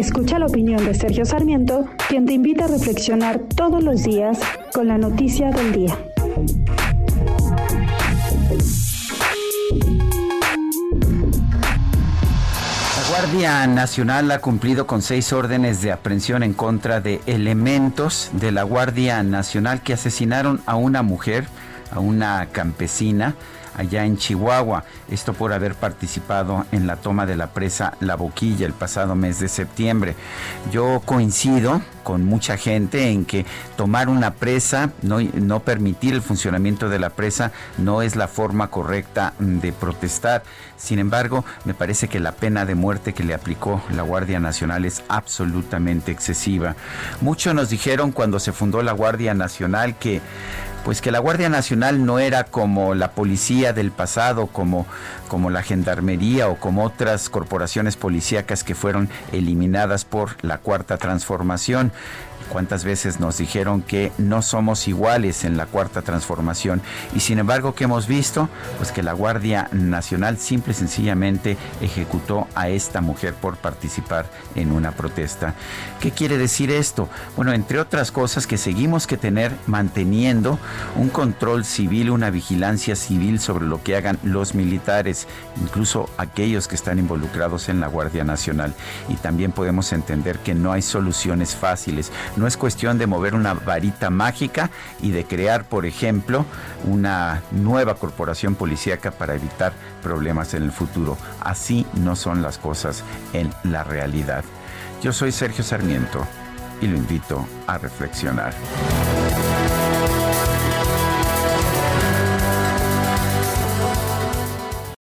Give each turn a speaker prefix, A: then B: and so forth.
A: Escucha la opinión de Sergio Sarmiento, quien te invita a reflexionar todos los días con la noticia del día.
B: La Guardia Nacional ha cumplido con seis órdenes de aprehensión en contra de elementos de la Guardia Nacional que asesinaron a una mujer, a una campesina, allá en Chihuahua. Esto por haber participado en la toma de la presa La Boquilla el pasado mes de septiembre. Yo coincido con mucha gente en que tomar una presa, no, permitir el funcionamiento de la presa, no es la forma correcta de protestar. Sin embargo, me parece que la pena de muerte que le aplicó la Guardia Nacional es absolutamente excesiva. Muchos nos dijeron cuando se fundó la Guardia Nacional que pues que la Guardia Nacional no era como la policía del pasado, como, como la gendarmería o como otras corporaciones policíacas que fueron eliminadas por la cuarta transformación cuántas veces nos dijeron que no somos iguales en la cuarta transformación y sin embargo que hemos visto pues que la Guardia Nacional simple y sencillamente ejecutó a esta mujer por participar en una protesta. ¿Qué quiere decir esto? Bueno, entre otras cosas que seguimos que tener manteniendo un control civil, una vigilancia civil sobre lo que hagan los militares, incluso aquellos que están involucrados en la Guardia Nacional y también podemos entender que no hay soluciones fáciles no es cuestión de mover una varita mágica y de crear, por ejemplo, una nueva corporación policíaca para evitar problemas en el futuro. Así no son las cosas en la realidad. Yo soy Sergio Sarmiento y lo invito a reflexionar.